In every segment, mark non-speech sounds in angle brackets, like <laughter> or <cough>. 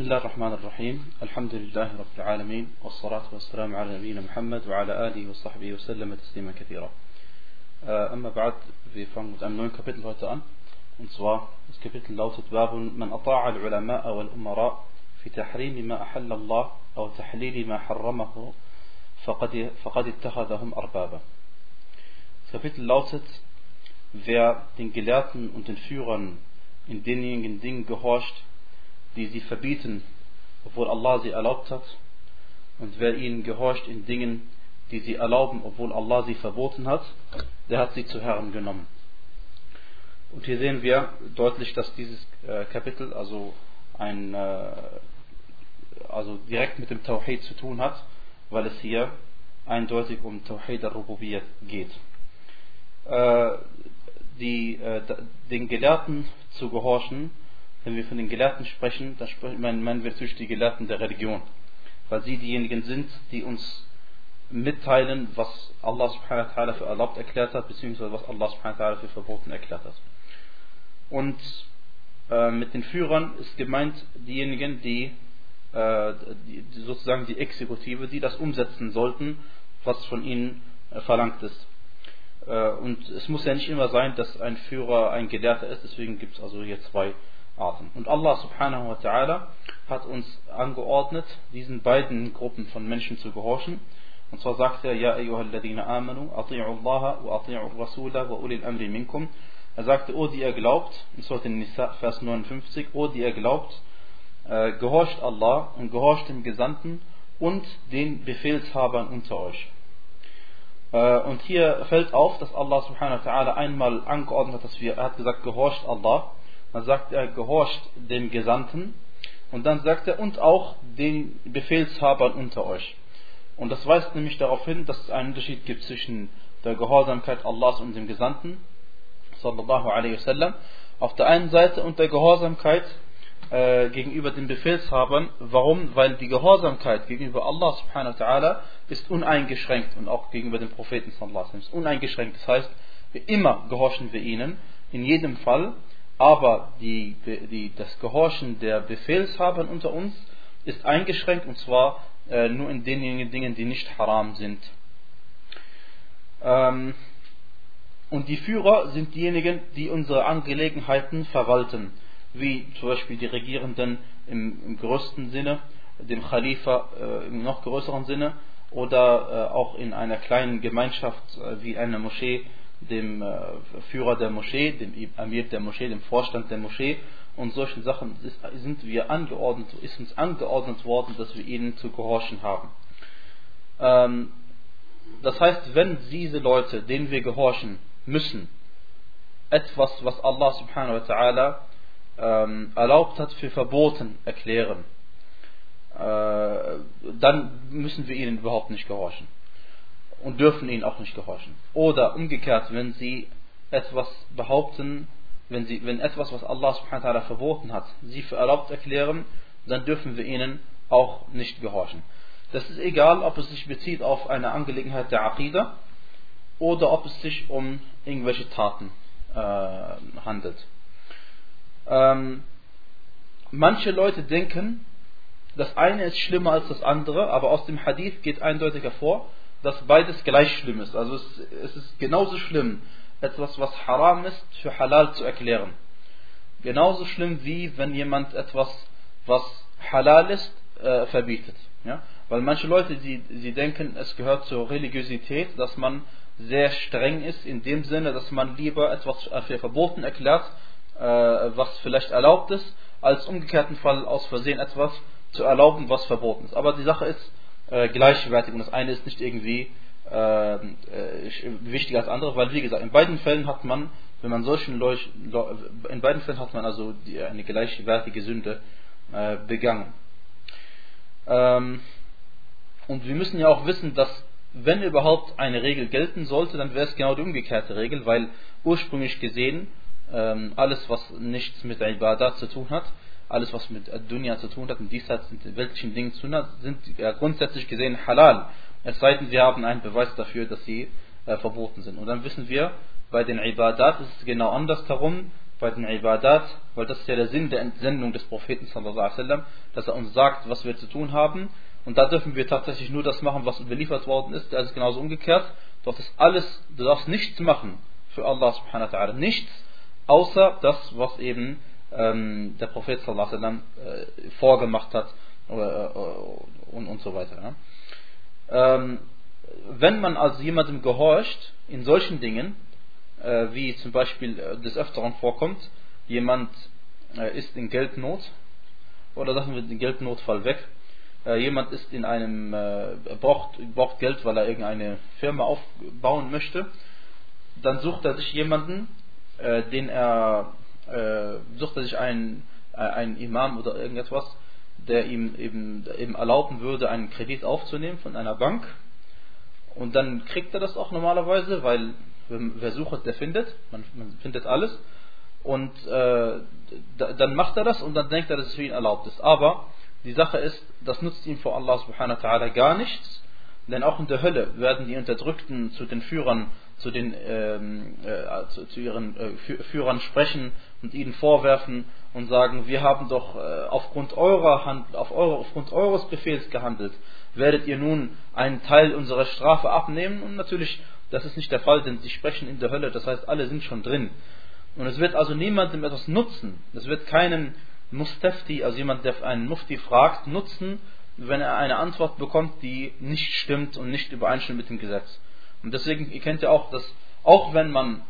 بسم الله الرحمن الرحيم. الحمد لله رب العالمين والصلاة والسلام على نبينا محمد وعلى آله وصحبه وسلم تسليما كثيرا. أما بعد wir fangen mit einem neuen Kapitel heute an und zwar das Kapitel lautet باب من أطاع العلماء والأمراء في تحريم ما أحل الله أو تحليل ما حرمه فقد, فقد اتخذهم أربابا. Das Kapitel lautet wer den Gelehrten und den Führern in denjenigen Dingen gehorcht die sie verbieten, obwohl Allah sie erlaubt hat, und wer ihnen gehorcht in Dingen, die sie erlauben, obwohl Allah sie verboten hat, der hat sie zu Herren genommen. Und hier sehen wir deutlich, dass dieses äh, Kapitel also ein äh, also direkt mit dem Tawhid zu tun hat, weil es hier eindeutig um Tawhid al-Rububiyyat geht. Äh, die, den Gelehrten zu gehorchen, wenn wir von den Gelehrten sprechen, dann meinen wir natürlich die Gelehrten der Religion. Weil sie diejenigen sind, die uns mitteilen, was Allah subhanahu wa ta'ala für erlaubt erklärt hat, beziehungsweise was Allah subhanahu wa ta'ala für verboten erklärt hat. Und äh, mit den Führern ist gemeint diejenigen, die, äh, die, sozusagen die Exekutive, die das umsetzen sollten, was von ihnen äh, verlangt ist. Äh, und es muss ja nicht immer sein, dass ein Führer ein Gelehrter ist, deswegen gibt es also hier zwei Arten. Und Allah subhanahu wa ta'ala hat uns angeordnet, diesen beiden Gruppen von Menschen zu gehorchen. Und zwar sagt er, Ja ayyuhalladhina amanu, ati'u Allah wa ati'u Rasula wa ulil amri minkum. Er sagte, O die ihr glaubt, in Surah Nisa, Vers 59, O die ihr glaubt, äh, gehorcht Allah und gehorcht dem Gesandten und den Befehlshabern unter euch. Äh, und hier fällt auf, dass Allah subhanahu wa ta'ala einmal angeordnet hat, dass wir, er hat gesagt, gehorcht Allah dann sagt er, gehorcht dem Gesandten. Und dann sagt er, und auch den Befehlshabern unter euch. Und das weist nämlich darauf hin, dass es einen Unterschied gibt zwischen der Gehorsamkeit Allahs und dem Gesandten, sallallahu alaihi wasallam, auf der einen Seite und der Gehorsamkeit äh, gegenüber den Befehlshabern. Warum? Weil die Gehorsamkeit gegenüber Allah subhanahu wa ta'ala ist uneingeschränkt und auch gegenüber dem Propheten sallallahu alaihi wasallam ist uneingeschränkt. Das heißt, immer gehorchen wir ihnen, in jedem Fall. Aber die, die, das Gehorchen der Befehlshaber unter uns ist eingeschränkt und zwar äh, nur in denjenigen Dingen, die nicht haram sind. Ähm, und die Führer sind diejenigen, die unsere Angelegenheiten verwalten, wie zum Beispiel die Regierenden im, im größten Sinne, dem Khalifa äh, im noch größeren Sinne oder äh, auch in einer kleinen Gemeinschaft äh, wie einer Moschee dem äh, Führer der Moschee, dem Amir der Moschee, dem Vorstand der Moschee und solchen Sachen sind wir angeordnet, ist uns angeordnet worden, dass wir ihnen zu gehorchen haben. Ähm, das heißt, wenn diese Leute, denen wir gehorchen müssen, etwas, was Allah subhanahu wa ta'ala ähm, erlaubt hat, für verboten erklären, äh, dann müssen wir ihnen überhaupt nicht gehorchen und dürfen ihnen auch nicht gehorchen. Oder umgekehrt, wenn sie etwas behaupten, wenn, sie, wenn etwas, was Allah subhanahu wa verboten hat, sie für erlaubt erklären, dann dürfen wir ihnen auch nicht gehorchen. Das ist egal, ob es sich bezieht auf eine Angelegenheit der Aqidah oder ob es sich um irgendwelche Taten äh, handelt. Ähm, manche Leute denken, das eine ist schlimmer als das andere, aber aus dem Hadith geht eindeutig hervor, dass beides gleich schlimm ist. Also es, es ist genauso schlimm, etwas, was haram ist, für halal zu erklären. Genauso schlimm wie wenn jemand etwas, was halal ist, äh, verbietet. Ja? Weil manche Leute, die, sie denken, es gehört zur Religiosität, dass man sehr streng ist, in dem Sinne, dass man lieber etwas für verboten erklärt, äh, was vielleicht erlaubt ist, als umgekehrten Fall aus Versehen etwas zu erlauben, was verboten ist. Aber die Sache ist, äh, gleichwertig und das eine ist nicht irgendwie äh, äh, wichtiger als andere, weil wie gesagt, in beiden Fällen hat man, wenn man solchen Leuch, in beiden Fällen hat man also die, eine gleichwertige Sünde äh, begangen. Ähm, und wir müssen ja auch wissen, dass wenn überhaupt eine Regel gelten sollte, dann wäre es genau die umgekehrte Regel, weil ursprünglich gesehen ähm, alles, was nichts mit der Ibadat zu tun hat, alles was mit Dunya zu tun hat, mit diesseits mit weltlichen Dingen zu tun hat, sind ja grundsätzlich gesehen halal. Es sei denn, wir haben einen Beweis dafür, dass sie äh, verboten sind. Und dann wissen wir, bei den Ibadat ist es genau andersherum, bei den Ibadat, weil das ist ja der Sinn der Entsendung des Propheten dass er uns sagt, was wir zu tun haben. Und da dürfen wir tatsächlich nur das machen, was überliefert worden ist. Ist genauso umgekehrt. Du darfst alles, du darfst nichts machen für Allah subhanahu wa ta'ala. Nichts, außer das, was eben ähm, der Prophet sallam, äh, vorgemacht hat äh, und, und so weiter. Ja. Ähm, wenn man also jemandem gehorcht in solchen Dingen, äh, wie zum Beispiel äh, des Öfteren vorkommt, jemand äh, ist in Geldnot, oder sagen wir den Geldnotfall weg, äh, jemand ist in einem, äh, braucht, braucht Geld, weil er irgendeine Firma aufbauen möchte, dann sucht er sich jemanden, äh, den er, sucht er sich einen, einen Imam oder irgendetwas, der ihm eben, eben erlauben würde, einen Kredit aufzunehmen von einer Bank. Und dann kriegt er das auch normalerweise, weil wer sucht, der findet. Man, man findet alles. Und äh, dann macht er das und dann denkt er, dass es für ihn erlaubt ist. Aber die Sache ist, das nutzt ihm vor Allah subhanahu wa ta'ala gar nichts. Denn auch in der Hölle werden die Unterdrückten zu den Führern, zu, den, ähm, äh, zu, zu, ihren äh, Führern sprechen und ihnen vorwerfen und sagen, wir haben doch äh, aufgrund, eurer Hand, auf eure, aufgrund eures Befehls gehandelt. Werdet ihr nun einen Teil unserer Strafe abnehmen? Und natürlich das ist nicht der Fall, denn sie sprechen in der Hölle, das heißt, alle sind schon drin. Und es wird also niemandem etwas nutzen. Es wird keinen Mustafti, also jemand, der einen Mufti fragt, nutzen, wenn er eine Antwort bekommt, die nicht stimmt und nicht übereinstimmt mit dem Gesetz. Und deswegen, ihr kennt ja auch, dass auch wenn man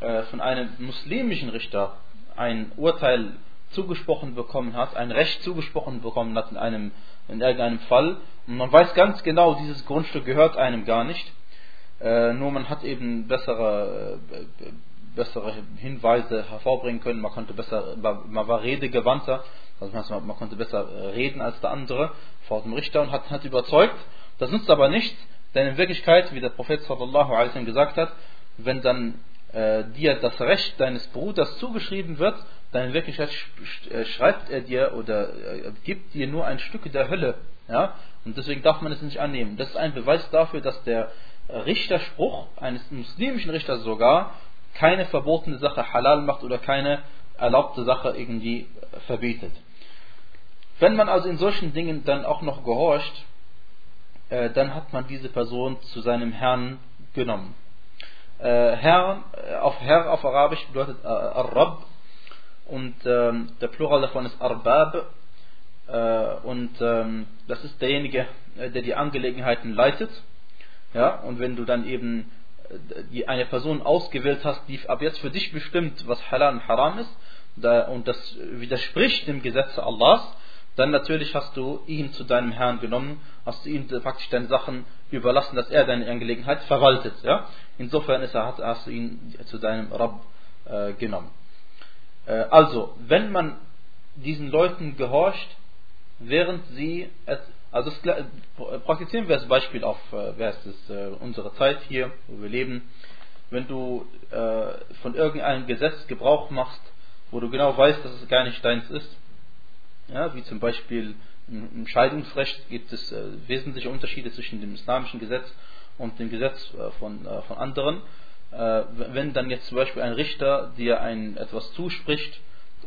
äh, von einem muslimischen Richter ein Urteil zugesprochen bekommen hat, ein Recht zugesprochen bekommen hat in einem in irgendeinem Fall. Und man weiß ganz genau, dieses Grundstück gehört einem gar nicht, äh, nur man hat eben bessere, äh, bessere Hinweise hervorbringen können, man konnte besser, man war redegewandter, also man, konnte besser reden als der andere vor dem Richter und hat, hat überzeugt. Das nutzt aber nichts, denn in Wirklichkeit, wie der Prophet sallallahu alaihi gesagt hat, wenn dann äh, dir das Recht deines Bruders zugeschrieben wird, dann in Wirklichkeit äh, schreibt er dir oder äh, gibt dir nur ein Stück der Hölle. Ja? Und deswegen darf man es nicht annehmen. Das ist ein Beweis dafür, dass der Richterspruch eines muslimischen Richters sogar keine verbotene Sache halal macht oder keine erlaubte Sache irgendwie verbietet. Wenn man also in solchen Dingen dann auch noch gehorcht, äh, dann hat man diese Person zu seinem Herrn genommen. Äh, Herr, äh, auf Herr auf Arabisch bedeutet Ar-Rab und ähm, der Plural davon ist Arbab und ähm, das ist derjenige, der die Angelegenheiten leitet ja, und wenn du dann eben äh, eine Person ausgewählt hast, die ab jetzt für dich bestimmt, was halal und haram ist, und das widerspricht dem Gesetz Allahs, dann natürlich hast du ihn zu deinem Herrn genommen, hast du ihm praktisch deine Sachen überlassen, dass er deine Angelegenheit verwaltet. Ja? Insofern ist er, hast du ihn zu deinem Rabb äh, genommen. Äh, also, wenn man diesen Leuten gehorcht, während sie also das, praktizieren wir das Beispiel auf äh, wer es, äh, unsere Zeit hier, wo wir leben. Wenn du äh, von irgendeinem Gesetz Gebrauch machst, wo du genau weißt, dass es gar nicht deins ist, ja, wie zum Beispiel im Scheidungsrecht gibt es äh, wesentliche Unterschiede zwischen dem islamischen Gesetz und dem Gesetz äh, von, äh, von anderen. wenn dann jetzt zum Beispiel ein Richter dir ein, etwas zuspricht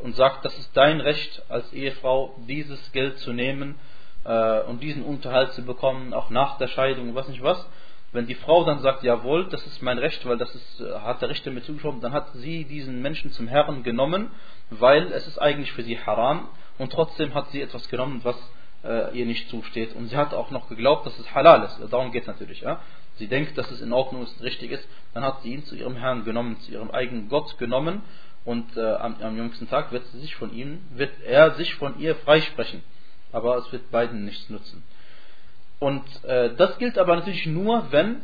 und sagt, das ist dein Recht als Ehefrau, dieses Geld zu nehmen, äh, und diesen Unterhalt zu bekommen, auch nach der Scheidung, was nicht was. Wenn die Frau dann sagt, jawohl, das ist mein Recht, weil das ist, äh, hat der Richter mir zugeschoben, dann hat sie diesen Menschen zum Herrn genommen, weil es ist eigentlich für sie haram und trotzdem hat sie etwas genommen, was äh, ihr nicht zusteht. Und sie hat auch noch geglaubt, dass es halal ist. Darum geht es natürlich. Ja? Sie denkt, dass es in Ordnung ist, richtig ist. Dann hat sie ihn zu ihrem Herrn genommen, zu ihrem eigenen Gott genommen. Und äh, am, am jüngsten Tag wird, sie sich von ihm, wird er sich von ihr freisprechen aber es wird beiden nichts nutzen. Und äh, das gilt aber natürlich nur, wenn,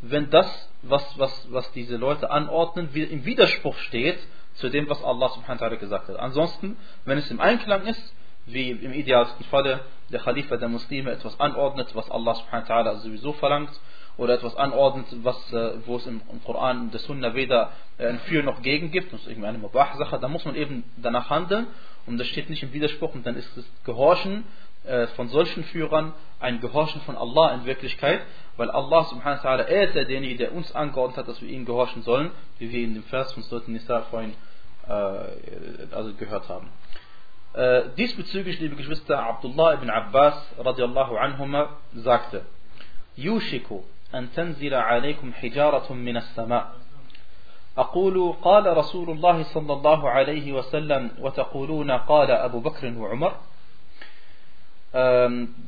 wenn das, was, was, was diese Leute anordnen, im Widerspruch steht zu dem, was Allah subhanahu wa ta'ala gesagt hat. Ansonsten, wenn es im Einklang ist, wie im idealsten Falle der Khalifa der Muslime etwas anordnet, was Allah subhanahu wa ta'ala sowieso verlangt, oder etwas anordnet, was, äh, wo es im, Koran und der Sunna weder äh, ein Für noch Gegen gibt, das ist irgendwie eine Mubah-Sache, dann muss man eben danach handeln. Und das steht nicht im Widerspruch. Und dann ist das Gehorchen äh, von solchen Führern ein Gehorchen von Allah in Wirklichkeit, weil Allah subhanahu wa ta'ala, er ist derjenige, der uns angeordnet hat, dass wir ihm gehorchen sollen, wie wir in dem Vers von Surat Nisa vorhin also gehört haben. Äh, diesbezüglich, liebe Geschwister, Abdullah ibn Abbas radiallahu anhuma sagte, يوشك أن تنزل عليكم حجارة من السماء أقول قال رسول الله صلى الله عليه وسلم وتقولون قال أبو بكر وعمر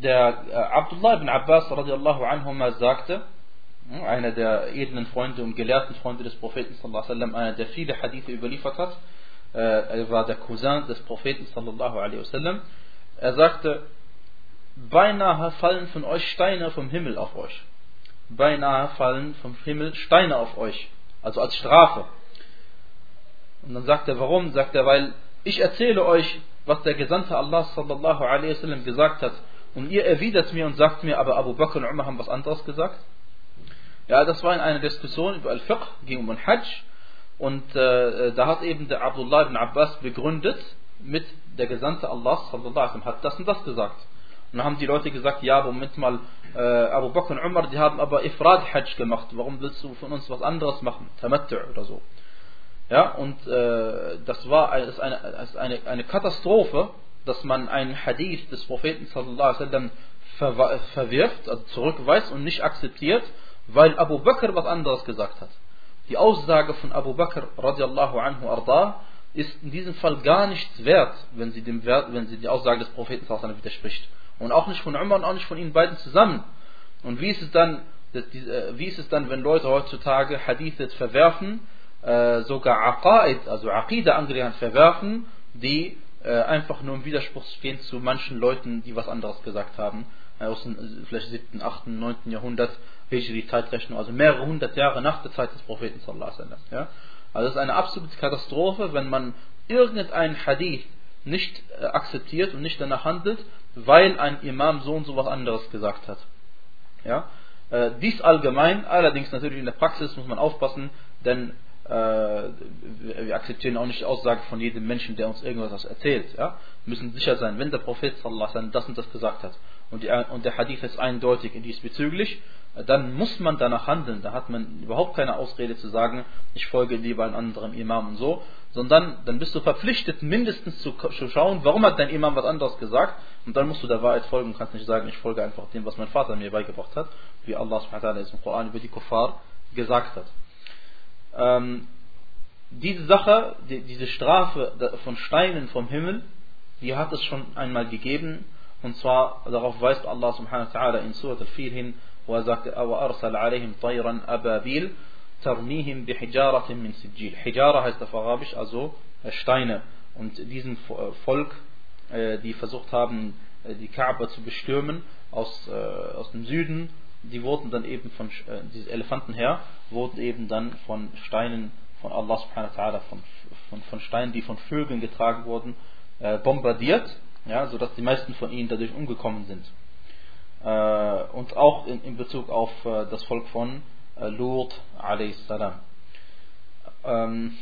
der Abdullah ibn Abbas radiallahu anhuma sagte, einer der edlen Freunde und gelehrten Freunde des Propheten sallallahu alaihi wasallam, einer der viele Hadithe überliefert hat, er war der Cousin des Propheten sallallahu alaihi wasallam. Er sagte, beinahe fallen von euch Steine vom Himmel auf euch. Beinahe fallen vom Himmel Steine auf euch. Also als Strafe. Und dann sagt er, warum? Sagt er, weil ich erzähle euch, was der Gesandte Allah sallallahu alaihi wasallam gesagt hat. Und ihr erwidert mir und sagt mir, aber Abu Bakr und Umar haben was anderes gesagt. Ja, das war in einer Diskussion über Al-Fiqh, ging um Al-Hajj. Und äh, da hat eben der Abdullah ibn Abbas begründet mit der Gesandte Allah sallallahu alaihi wasallam hat das und das gesagt. Und dann haben die Leute gesagt, ja, Moment mal, äh, Abu Bakr und Umar, die haben aber Ifrad Hajj gemacht. Warum willst du von uns was anderes machen? Tamattu oder so. Ja, und äh, das war eine, eine, eine Katastrophe, dass man einen Hadith des Propheten sallallahu alaihi wasallam ver verwirft, also zurückweist und nicht akzeptiert, weil Abu Bakr was anderes gesagt hat. Die Aussage von Abu Bakr radiallahu anhu arda ist in diesem Fall gar nichts wert, wenn sie, dem Wert, wenn sie die Aussage des Propheten widerspricht. Und auch nicht von Umar und auch nicht von ihnen beiden zusammen. Und wie ist es dann, äh, wie ist es dann wenn Leute heutzutage Hadithe verwerfen, äh, sogar Aqaid, also Aqida angelehnt verwerfen, die äh, einfach nur im Widerspruch stehen zu manchen Leuten, die was anderes gesagt haben, aus dem vielleicht 7., 8., 9. Jahrhundert, Hijri-Zeitrechnung, also mehrere hundert Jahre nach der Zeit des Propheten sallallahu alaihi wasallam. Also es ist eine absolute Katastrophe, wenn man irgendeinen Hadith nicht äh, akzeptiert und nicht danach handelt, weil ein Imam so und so was anderes gesagt hat. Ja? Äh, dies allgemein, allerdings natürlich in der Praxis muss man aufpassen, denn äh, wir akzeptieren auch nicht die Aussage von jedem Menschen, der uns irgendwas erzählt. Ja? Wir müssen sicher sein, wenn der Prophet sallallahu alaihi wasallam das und das gesagt hat und, die, und der Hadith ist eindeutig diesbezüglich, dann muss man danach handeln. Da hat man überhaupt keine Ausrede zu sagen, ich folge lieber einem anderen Imam und so, sondern dann bist du verpflichtet, mindestens zu, schauen, warum hat dein Imam was anderes gesagt und dann musst du der Wahrheit folgen und kannst nicht sagen, ich folge einfach dem, was mein Vater mir beigebracht hat, wie Allah subhanahu im Koran über die Kuffar gesagt hat. Ähm, diese Sache, die, diese Strafe von Steinen vom Himmel, die hat es schon einmal gegeben und zwar darauf weist Allah subhanahu wa ta'ala in Surat al-Fil hin, wo er sagt, وَأَرْسَلْ عَلَيْهِمْ طَيْرًا أَبَابِيلَ تَرْمِيهِمْ بِحِجَارَةٍ مِنْ سِجِّيلٍ Hijara heißt auf Arabisch, also äh, Steine. Und diesem äh, Volk, äh, die versucht haben, die Kaaba zu bestürmen aus, aus dem Süden, die wurden dann eben von, diese Elefanten her, wurden eben dann von Steinen von Allah subhanahu wa ta'ala, von, von, von Steinen, die von Vögeln getragen wurden, bombardiert ja, sodass die meisten von ihnen dadurch umgekommen sind. Äh, und auch in, in, Bezug auf äh, das Volk von äh, Lut a.s. Ähm,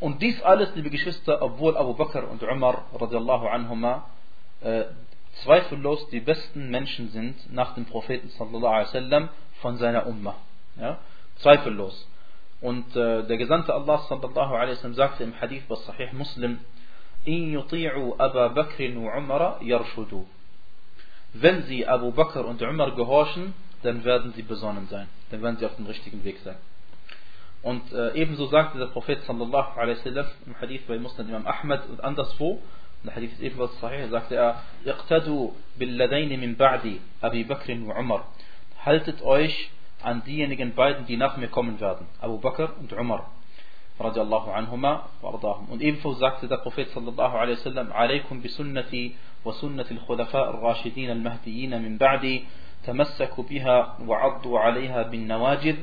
und dies alles, liebe Geschwister, obwohl Abu Bakr und Umar radiallahu anhuma äh, zweifellos die besten Menschen sind nach dem Propheten sallallahu alaihi wasallam von seiner Ummah. Ja? Zweifellos. Und äh, der Gesandte Allah sallallahu alaihi wasallam sagte im Hadith bei Sahih Muslim, in yuti'u Abu Bakr und Umar. Wenn sie Abu Bakr und Umar gehorchen, dann werden sie besonnen sein. Dann werden sie auf dem richtigen Weg sein. Und äh, ebenso sagte der Prophet sallallahu alaihi wasallam im Hadith bei Muslim Imam Ahmad und anderswo, der Hadith ist ebenfalls sahih, sagte er, iqtadu billadaini min ba'di, Abu Bakr und Umar. Haltet euch an diejenigen beiden, die nach mir kommen werden, Abu Bakr und Umar radiallahu anhuma wardahum. Und ebenso sagte der Prophet sallallahu alaihi wasallam, alaikum bi sunnati wa sunnati al-khulafa al-rashidin al-mahdiyin min ba'di, tamassaku biha wa addu alaiha bin nawajid.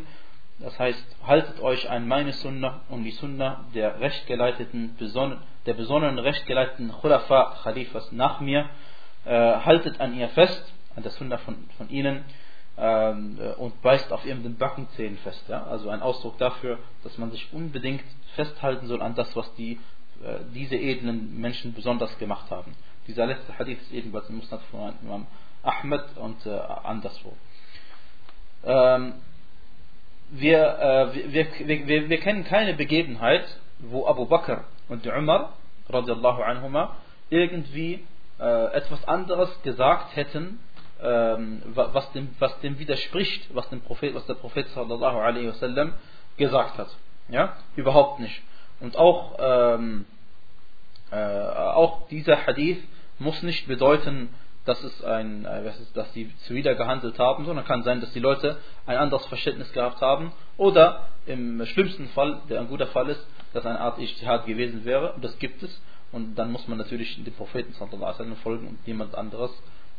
Das heißt, haltet euch an meine Sunna und die Sunna der rechtgeleiteten, der besonnenen rechtgeleiteten Khulafa, Khalifas nach mir. Äh, haltet an ihr fest, an der Sunna von, von ihnen und beißt auf ihren Backenzähnen fest. Ja? Also ein Ausdruck dafür, dass man sich unbedingt festhalten soll an das, was die, äh, diese edlen Menschen besonders gemacht haben. Dieser letzte Hadith ist ebenfalls im Musnad von Imam Ahmed und äh, anderswo. Ähm, wir, äh, wir, wir, wir, wir kennen keine Begebenheit, wo Abu Bakr und Umar, radiallahu anhuma, irgendwie äh, etwas anderes gesagt hätten, ähm, was, dem, was dem widerspricht, was, dem Prophet, was der Prophet sallallahu alaihi wasallam gesagt hat. Ja? Überhaupt nicht. Und auch, ähm, äh, auch dieser Hadith muss nicht bedeuten, dass es ein, äh, dass sie zuwider gehandelt haben, sondern kann sein, dass die Leute ein anderes Verständnis gehabt haben oder im schlimmsten Fall, der ein guter Fall ist, dass eine Art Ijtihad gewesen wäre und das gibt es und dann muss man natürlich dem Propheten sallallahu folgen und niemand anderes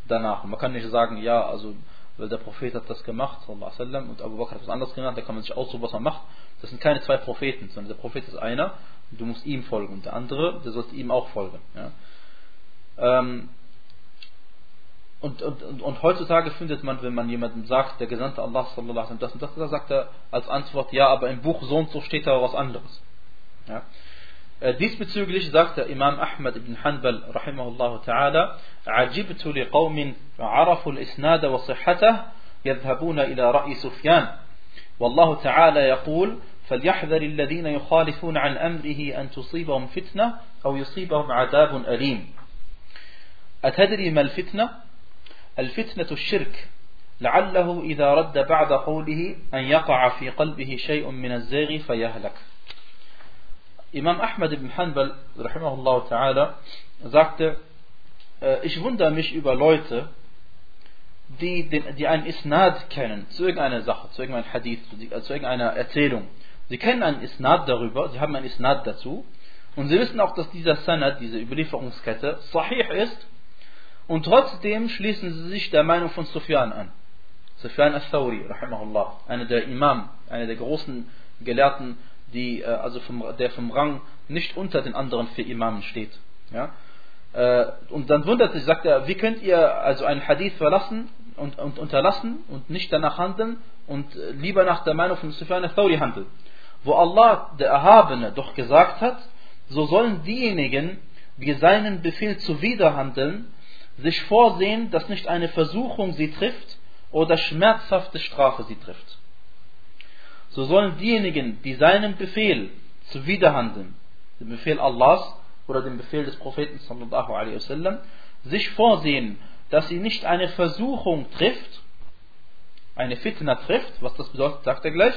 danach. Und man kann nicht sagen, ja, also weil der Prophet hat das gemacht und Abu Bakr hat was anderes gemacht, da kann man sich aussuchen, was man macht. Das sind keine zwei Propheten, sondern der Prophet ist einer und du musst ihm folgen und der andere, der sollte ihm auch folgen. Ja. Ähm, und, und, und, heutzutage findet man, wenn man jemandem sagt, der Gesandte Allah sallallahu das und das, da sagt er als Antwort, ja, aber im Buch so und so steht da was anderes. Ja. Äh, diesbezüglich sagt der Imam Ahmad ibn Hanbal rahimahullah ta'ala, عجبت لقوم عرفوا الإسناد وصحته يذهبون إلى رأي سفيان. والله تعالى يقول فليحذر الذين يخالفون عن أمره أن تصيبهم فتنة أو يصيبهم عذاب أليم. أتدري ما الفتنة؟ الفتنة الشرك. لعله إذا رد بعد قوله أن يقع في قلبه شيء من الزيغ فيهلك. Imam Ahmad ibn Hanbal, rahimahullah ta'ala, sagte, ich wundere mich über Leute, die, die einen Isnad kennen, zu irgendeiner Sache, zu irgendeinem Hadith, zu irgendeiner Erzählung. Sie kennen einen Isnad darüber, sie haben einen Isnad dazu, und sie wissen auch, dass dieser Sanad, diese Überlieferungskette, sahih ist, und trotzdem schließen sie sich der Meinung von Sufyan an. Sufyan al-Thawri, rahimahullah, einer der Imam, einer der großen Gelehrten, die, äh, also vom, der vom Rang nicht unter den anderen vier Imamen steht. Ja? Äh, und dann wundert sich, sagt er, wie könnt ihr also einen Hadith verlassen und, und unterlassen und nicht danach handeln und lieber nach der Meinung von Sufyan al-Thawri handeln? Wo Allah, der Erhabene, doch gesagt hat, so sollen diejenigen, die seinen Befehl zuwiderhandeln, sich vorsehen, dass nicht eine Versuchung sie trifft oder schmerzhafte Strafe sie trifft. So sollen diejenigen, die seinen Befehl zuwiderhandeln, den Befehl Allahs oder den Befehl des Propheten sallallahu alaihi wasallam, sich vorsehen, dass sie nicht eine Versuchung trifft, eine Fitna trifft, was das bedeutet, sagt er gleich,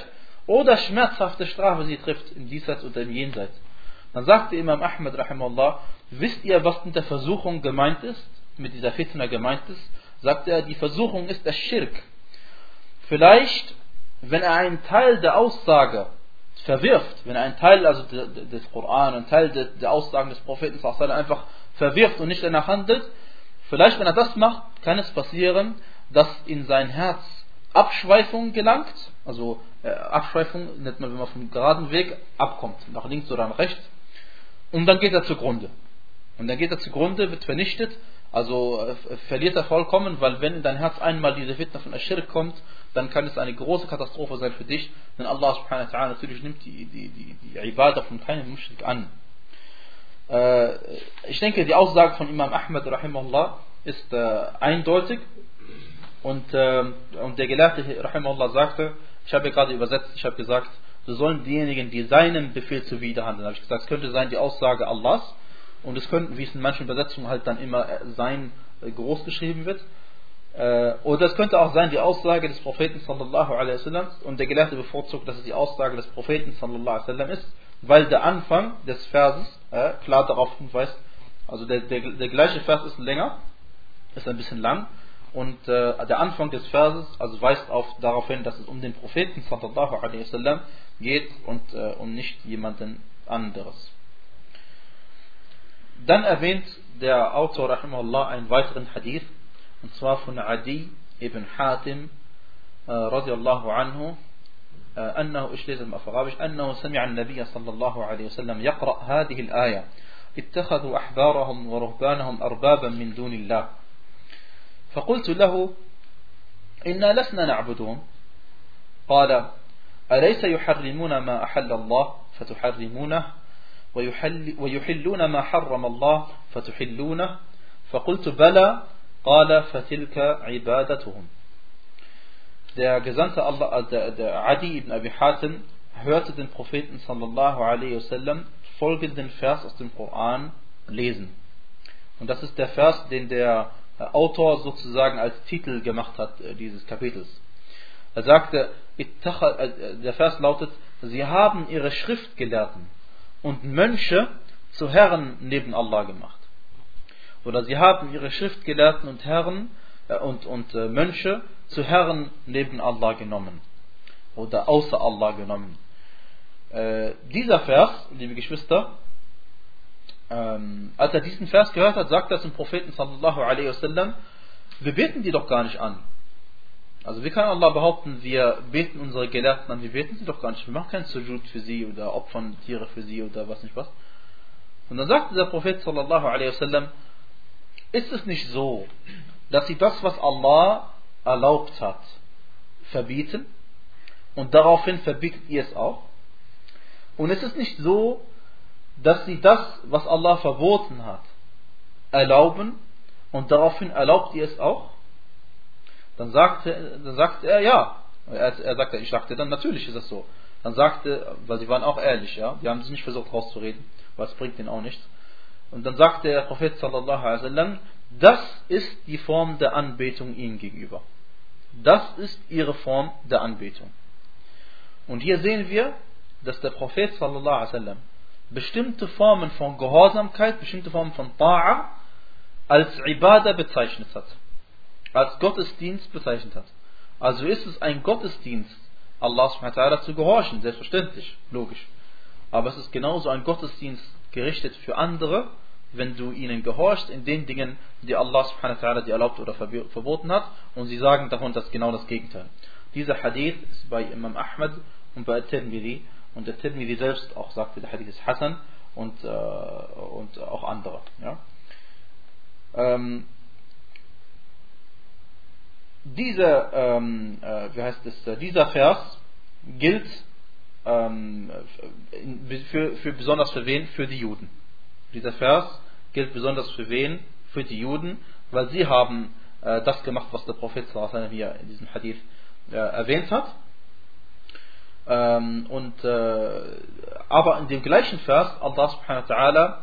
oder schmerzhafte Strafe sie trifft, im Diesseits oder im Jenseits. Dann sagte Imam Ahmed rahimahullah, wisst ihr, was mit der Versuchung gemeint ist? Mit dieser Fitna gemeint ist? Sagt er, die Versuchung ist der Schirk. Vielleicht, wenn er einen Teil der Aussage verwirft, wenn er einen Teil also des Koran, einen Teil der Aussagen des Propheten einfach verwirft und nicht danach handelt, vielleicht wenn er das macht, kann es passieren, dass in sein Herz Abschweifung gelangt, also äh, Abschweifung nennt man, wenn man vom geraden Weg abkommt, nach links oder nach rechts, und dann geht er zugrunde. Und dann geht er zugrunde, wird vernichtet, also äh, verliert er vollkommen, weil wenn in dein Herz einmal diese Fitna von Aschirk kommt, dann kann es eine große Katastrophe sein für dich, denn Allah subhanahu wa ta'ala natürlich nimmt die, die, die, die Ibadah von keinem Muschrik an. Äh, ich denke, die Aussage von Imam Ahmad rahimahullah ist äh, eindeutig und, äh, und der Gelehrte rahimahullah sagte, ich habe gerade übersetzt, ich habe gesagt, so sollen diejenigen, die seinen Befehl zuwiderhandeln, habe ich gesagt, es könnte sein die Aussage Allahs und es könnten, wie es in manchen Übersetzungen halt dann immer äh, sein äh, groß geschrieben wird, äh, oder es könnte auch sein die Aussage des Propheten sallallahu alaihi wasallam und der Gelehrte bevorzugt, dass es die Aussage des Propheten sallallahu alaihi wasallam ist, weil der Anfang des Verses äh, klar darauf hinweist, also der, der, der gleiche Vers ist länger, ist ein bisschen lang und äh, der Anfang des Verses also weist auf, darauf hin, dass es um den Propheten sallallahu alaihi wasallam geht und äh, um nicht jemanden anderes. Dann erwähnt der Autor rahimahullah einen weiteren Hadith und zwar von Adi ibn Hatim رضي الله عنه أنه إيش لازم أفرابش أنه سمع النبي صلى الله عليه وسلم يقرأ هذه الآية اتخذوا أحبارهم ورهبانهم أربابا من دون الله فقلت له إنا لسنا نعبدهم قال أليس يحرمون ما أحل الله فتحرمونه ويحل ويحلون ما حرم الله فتحلونه فقلت بلى قال فتلك عبادتهم der Gesandte Allah, äh, der, der Adi ibn Abi Hatim, hörte den Propheten sallallahu alaihi wasallam folgenden Vers aus dem Koran lesen. Und das ist der Vers, den der äh, Autor sozusagen als Titel gemacht hat äh, dieses Kapitels. Er sagte, der Vers lautet, sie haben ihre Schriftgelehrten und Mönche zu Herren neben Allah gemacht. Oder sie haben ihre Schriftgelehrten und Herren und, und Mönche zu Herren neben Allah genommen. Oder außer Allah genommen. Äh, dieser Vers, liebe Geschwister, ähm, als er diesen Vers gehört hat, sagt er zum Propheten sallallahu alaihi wasallam, wir beten die doch gar nicht an. Also wie kann Allah behaupten, wir beten unsere Gelehrten an, wir beten sie doch gar nicht, wir machen keinen Sujud für sie oder opfern Tiere für sie oder was nicht was. Und dann sagt dieser Prophet sallallahu alaihi wasallam, ist es nicht so, dass sie das, was Allah erlaubt hat, verbieten und daraufhin verbietet ihr es auch? Und es ist nicht so, dass sie das, was Allah verboten hat, erlauben und daraufhin erlaubt ihr es auch? Dann sagte, dann sagte er ja. Er, er sagte, ich sagte dann, natürlich ist das so. Dann sagte, weil sie waren auch ehrlich, ja, die haben sich nicht versucht rauszureden, weil es bringt ihnen auch nichts. Und dann sagte der Prophet sallallahu alaihi wasallam, das ist die Form der Anbetung ihnen gegenüber. Das ist ihre Form der Anbetung. Und hier sehen wir, dass der Prophet sallallahu alaihi wasallam bestimmte Formen von Gehorsamkeit, bestimmte Formen von Ta'a als Ibadah bezeichnet hat. Als Gottesdienst bezeichnet hat. Also ist es ein Gottesdienst, Allah subhanahu zu gehorchen, selbstverständlich, logisch. Aber es ist genauso ein Gottesdienst gerichtet für andere, wenn du ihnen gehorchst in den Dingen, die Allah subhanahu wa dir erlaubt oder verboten hat und sie sagen davon das genau das Gegenteil. Dieser Hadith ist bei Imam Ahmad und bei Tirmidhi und der Tirmidhi selbst auch sagte, der Hadith ist Hassan und, äh, und auch andere. Ja? Ähm, dieser, ähm, äh, wie heißt es, äh, dieser Vers gilt ähm, für, für besonders für wen? Für die Juden. Dieser Vers gilt besonders für wen? Für die Juden, weil sie haben äh, das gemacht, was der Prophet hier in diesem Hadith äh, erwähnt hat. Ähm, und, äh, aber in dem gleichen Vers, Allah subhanahu wa ta'ala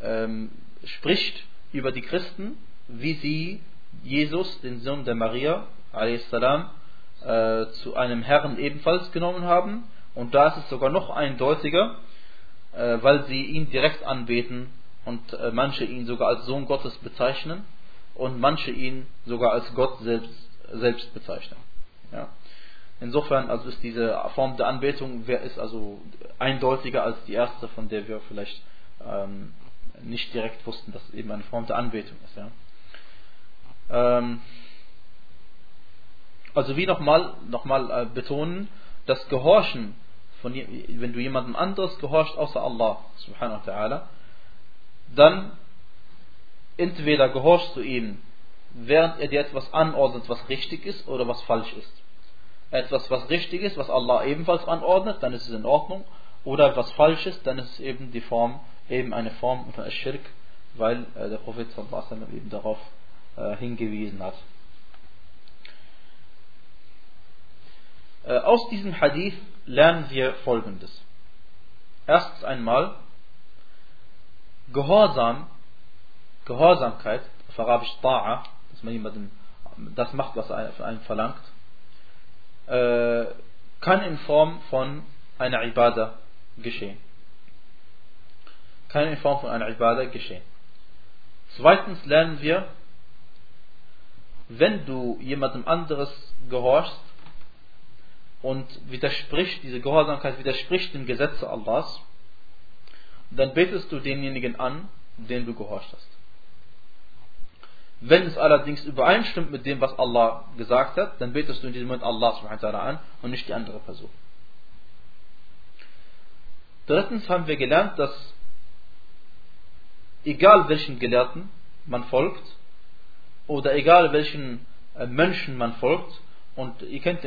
ähm, spricht über die Christen, wie sie Jesus, den Sohn der Maria, salam, äh, zu einem Herrn ebenfalls genommen haben. Und da ist es sogar noch eindeutiger, äh, weil sie ihn direkt anbeten und äh, manche ihn sogar als Sohn Gottes bezeichnen und manche ihn sogar als Gott selbst, selbst bezeichnen. Ja. Insofern also ist diese Form der Anbetung ist also eindeutiger als die erste, von der wir vielleicht ähm, nicht direkt wussten, dass es eben eine Form der Anbetung ist. Ja. Ähm, also wie nochmal noch mal, äh, betonen, das Gehorchen, von, wenn du jemandem anderes gehorchst außer Allah subhanahu wa ta'ala, dann entweder gehorchst du ihm, während er dir etwas anordnet, was richtig ist oder was falsch ist etwas, was richtig ist, was Allah ebenfalls anordnet, dann ist es in Ordnung. Oder etwas falsch ist, dann ist es eben die Form, eben eine Form von Aschirk, weil äh, der Prophet sallallahu eben darauf hingewiesen hat. Äh, aus diesem Hadith lernen wir folgendes. Erstens einmal, Gehorsam, Gehorsamkeit, auf Arabisch Ta'a, dass man jemandem das macht, was er von einem verlangt, äh, kann in Form von einer Ibadah geschehen. Kann in Form von einer Ibadah geschehen. Zweitens lernen wir, wenn du jemandem anderes gehorchst und widerspricht, diese Gehorsamkeit widerspricht dem Gesetze Allahs, dann betest du denjenigen an, den du gehorcht hast. Wenn es allerdings übereinstimmt mit dem, was Allah gesagt hat, dann betest du in diesem Moment Allah an und nicht die andere Person. Drittens haben wir gelernt, dass egal welchen Gelehrten man folgt oder egal welchen äh, Menschen man folgt, und ihr kennt,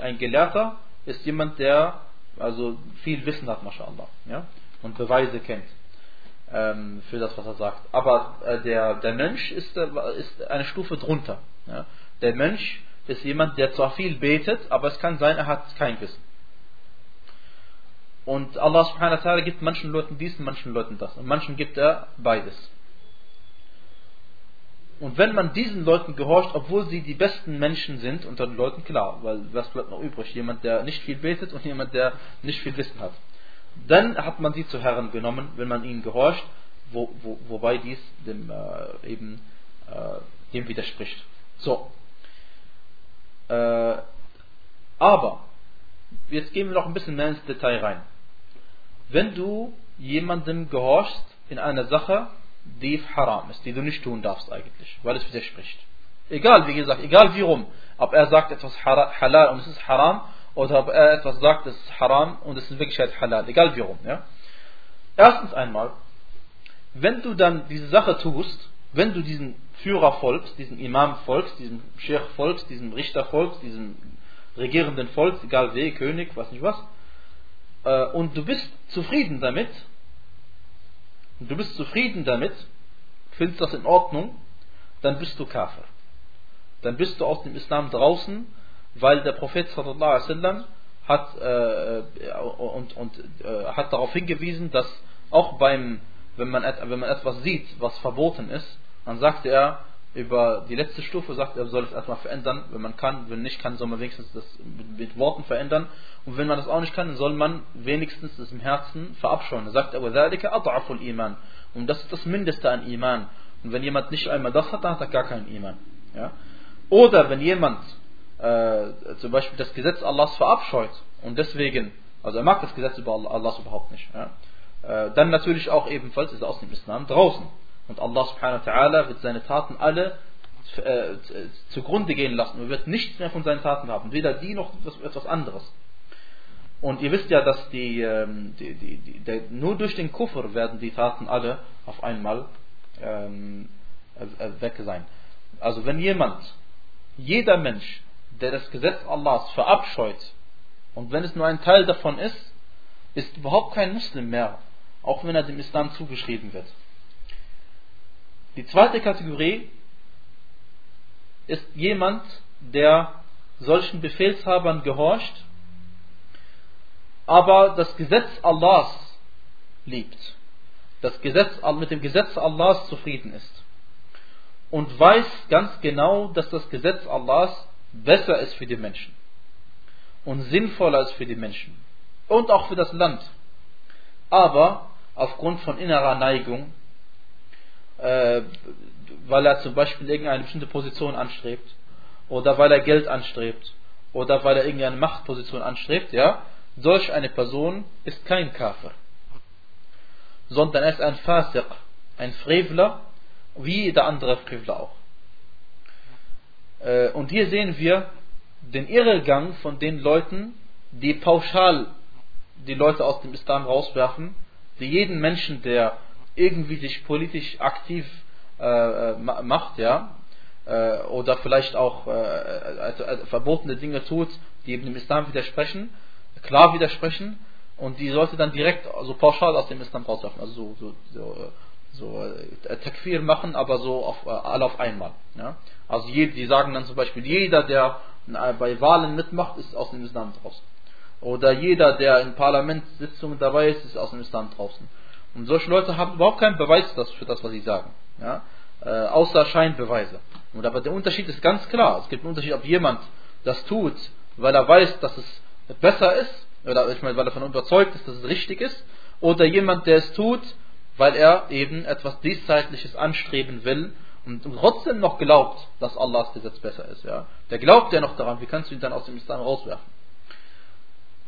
ein Gelehrter ist jemand, der also viel Wissen hat, mashallah, ja, und Beweise kennt ähm, für das, was er sagt. Aber äh, der, der Mensch ist, äh, ist eine Stufe drunter. Ja? Der Mensch ist jemand, der zwar viel betet, aber es kann sein, er hat kein Wissen. Und Allah subhanahu wa ta'ala gibt manchen Leuten dies und manchen Leuten das. Und manchen gibt er beides. Und wenn man diesen Leuten gehorcht, obwohl sie die besten Menschen sind unter den Leuten, klar, weil was bleibt noch übrig? Jemand, der nicht viel betet und jemand, der nicht viel Wissen hat. Dann hat man sie zu Herren genommen, wenn man ihnen gehorcht, wo, wo, wobei dies dem äh, eben äh, dem widerspricht. So. Äh, aber jetzt gehen wir noch ein bisschen mehr ins Detail rein. Wenn du jemandem gehorchst in einer Sache, die haram ist, die du nicht tun darfst eigentlich, weil es widerspricht. Egal, wie gesagt, egal wie rum. Ob er sagt etwas halal und es ist haram, oder ob er etwas sagt, es ist haram und es ist in Wirklichkeit halal. Egal wie rum. Ja? Erstens einmal, wenn du dann diese Sache tust, wenn du diesen Führer folgst, diesen Imam folgst, diesem Sheikh folgst, diesem Richter folgst, diesem regierenden folgst, egal wer, König, was nicht was, äh, und du bist zufrieden damit, und du bist zufrieden damit, findest das in Ordnung, dann bist du Kafir. Dann bist du aus dem Islam draußen, weil der Prophet sallallahu alaihi wasallam hat äh, und, und äh, hat darauf hingewiesen, dass auch beim wenn man wenn man etwas sieht, was verboten ist, dann sagt er über die letzte Stufe sagt er, soll es erstmal verändern, wenn man kann, wenn nicht kann, soll man wenigstens das mit Worten verändern und wenn man das auch nicht kann, dann soll man wenigstens das im Herzen verabscheuen. Er sagt aber, iman und das ist das Mindeste an Iman. Und wenn jemand nicht einmal das hat, dann hat er gar keinen Iman. Ja? Oder wenn jemand äh, zum Beispiel das Gesetz Allahs verabscheut und deswegen, also er mag das Gesetz über Allahs überhaupt nicht, ja? äh, dann natürlich auch ebenfalls ist er aus dem Islam draußen. Und Allah subhanahu wa ta'ala wird seine Taten alle äh, zugrunde gehen lassen. Er wird nichts mehr von seinen Taten haben. Weder die noch etwas anderes. Und ihr wisst ja, dass die, ähm, die, die, die nur durch den Kuffer werden die Taten alle auf einmal ähm, weg sein. Also wenn jemand, jeder Mensch, der das Gesetz Allahs verabscheut, und wenn es nur ein Teil davon ist, ist überhaupt kein Muslim mehr, auch wenn er dem Islam zugeschrieben wird. Die zweite Kategorie ist jemand, der solchen Befehlshabern gehorcht, aber das Gesetz Allahs liebt, das Gesetz, mit dem Gesetz Allahs zufrieden ist und weiß ganz genau, dass das Gesetz Allahs besser ist für die Menschen und sinnvoller ist für die Menschen und auch für das Land. Aber aufgrund von innerer Neigung äh, weil er zum Beispiel irgendeine bestimmte Position anstrebt oder weil er Geld anstrebt oder weil er irgendeine Machtposition anstrebt, ja, solch eine Person ist kein Kafir, sondern er ist ein Fasiq, ein Frevler, wie jeder andere Frevler auch. Äh, und hier sehen wir den Irrgang von den Leuten, die pauschal die Leute aus dem Islam rauswerfen, die jeden Menschen, der irgendwie sich politisch aktiv äh, äh macht, ja, äh, oder vielleicht auch äh, also, also verbotene Dinge tut, die eben dem Islam widersprechen, klar widersprechen, und die sollte dann direkt so also pauschal aus dem Islam rauswerfen, also so, so, so, so äh, Takfir machen, aber so auf, äh, alle auf einmal. Ja? Also je, die sagen dann zum Beispiel, jeder, der bei Wahlen mitmacht, ist aus dem Islam draußen. Oder jeder, der in Parlamentssitzungen dabei ist, ist aus dem Islam draußen. Und solche Leute haben überhaupt keinen Beweis für das, was sie sagen. Ja? Äh, außer Scheinbeweise. Und aber der Unterschied ist ganz klar. Es gibt einen Unterschied, ob jemand das tut, weil er weiß, dass es besser ist, oder ich meine, weil er davon überzeugt ist, dass es richtig ist, oder jemand, der es tut, weil er eben etwas Diesseitliches anstreben will und trotzdem noch glaubt, dass Allahs Gesetz besser ist. Ja? Der glaubt ja noch daran, wie kannst du ihn dann aus dem Islam rauswerfen?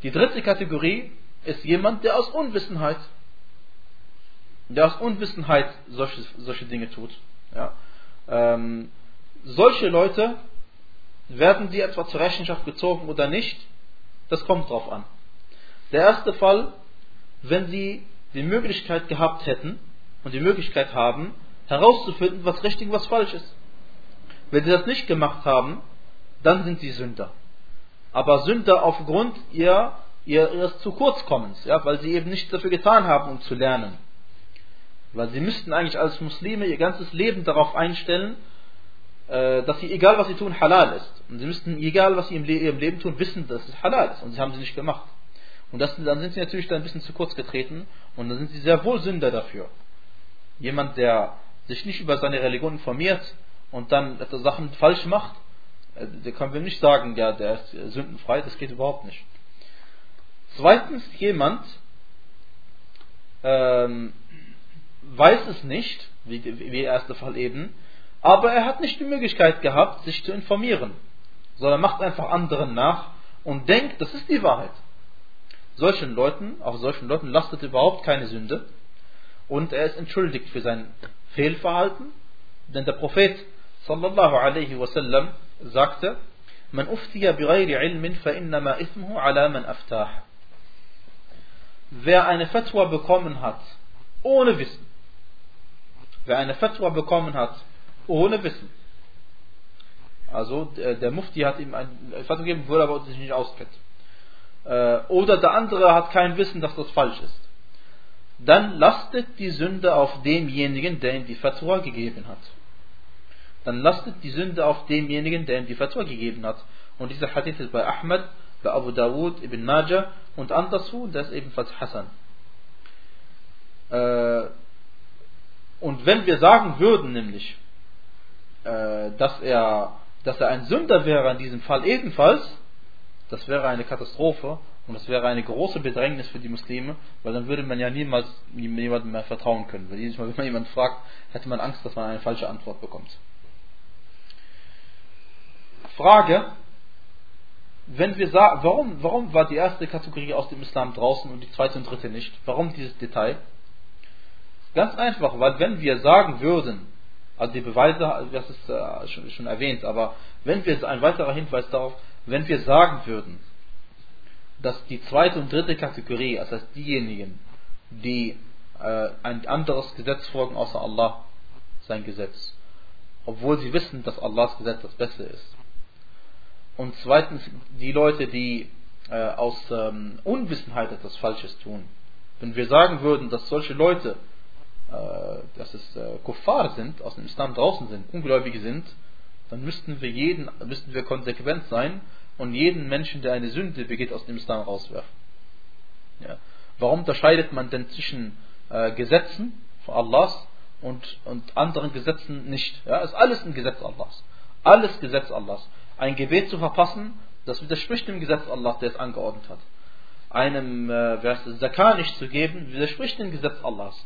Die dritte Kategorie ist jemand, der aus Unwissenheit der aus Unwissenheit solche, solche Dinge tut. Ja. Ähm, solche Leute, werden sie etwa zur Rechenschaft gezogen oder nicht? Das kommt drauf an. Der erste Fall, wenn sie die Möglichkeit gehabt hätten und die Möglichkeit haben, herauszufinden, was richtig und was falsch ist. Wenn sie das nicht gemacht haben, dann sind sie Sünder. Aber Sünder aufgrund ihr, ihres zu kurzkommens, ja, weil sie eben nichts dafür getan haben, um zu lernen. Weil sie müssten eigentlich als Muslime ihr ganzes Leben darauf einstellen, äh, dass sie, egal was sie tun, halal ist. Und sie müssten, egal was sie Le ihrem Leben tun, wissen, dass es halal ist. Und sie haben sie nicht gemacht. Und das, dann sind sie natürlich dann ein bisschen zu kurz getreten und dann sind sie sehr wohl Sünder dafür. Jemand, der sich nicht über seine Religion informiert und dann Sachen falsch macht, äh, der können wir nicht sagen, ja, der ist sündenfrei, das geht überhaupt nicht. Zweitens, jemand ähm, weiß es nicht, wie, wie der erste Fall eben, aber er hat nicht die Möglichkeit gehabt, sich zu informieren, sondern macht einfach anderen nach und denkt, das ist die Wahrheit. Solchen Leuten, auf solchen Leuten lastet überhaupt keine Sünde und er ist entschuldigt für sein Fehlverhalten, denn der Prophet sallallahu alaihi wasallam sagte, man uftiya bighayri ilmin fa innama ithmuhu ala man aftah. Wer eine Fatwa bekommen hat, ohne Wissen, wer eine Fatwa bekommen hat, ohne Wissen, also der, Mufti hat ihm ein Fatwa gegeben, wo er aber sich nicht auskennt, äh, oder der andere hat kein Wissen, dass das falsch ist, dann lastet die Sünde auf demjenigen, der ihm die Fatwa gegeben hat. Dann lastet die Sünde auf demjenigen, der ihm die Fatwa gegeben hat. Und dieser Hadith ist bei Ahmad, bei Abu Dawud, Ibn Majah und anderswo, das ist ebenfalls Hassan. Äh, und wenn wir sagen würden, nämlich, äh, dass er, dass er ein Sünder wäre in diesem Fall ebenfalls, das wäre eine Katastrophe und das wäre eine große Bedrängnis für die Muslime, weil dann würde man ja niemals jemandem mehr vertrauen können. Weil jedes Mal, wenn man jemanden fragt, hätte man Angst, dass man eine falsche Antwort bekommt. Frage, wenn wir sagen, warum, warum war die erste Kategorie aus dem Islam draußen und die zweite und dritte nicht? Warum dieses Detail? Ganz einfach, weil wenn wir sagen würden, also die Beweise, das ist äh, schon, erwähnt, aber wenn wir, ein weiterer Hinweis darauf, wenn wir sagen würden, dass die zweite und dritte Kategorie, das heißt diejenigen, die äh, ein anderes Gesetz folgen außer Allah, sein Gesetz, obwohl sie wissen, dass Allahs Gesetz das Beste ist, und zweitens die Leute, die äh, aus ähm, Unwissenheit etwas Falsches tun. Wenn wir sagen würden, dass solche Leute, dass es äh, Kuffar sind, aus dem Islam draußen sind, Ungläubige sind, dann müssten wir jeden, müssten wir konsequent sein und jeden Menschen, der eine Sünde begeht, aus dem Islam rauswerfen. Ja. Warum unterscheidet man denn zwischen äh, Gesetzen von Allahs und, und anderen Gesetzen nicht? Ja, ist alles ein Gesetz Allahs. Alles Gesetz Allahs ein Gebet zu verpassen, das widerspricht dem Gesetz Allah, der es angeordnet hat. Einem äh, Zakah nicht zu geben, widerspricht dem Gesetz Allahs.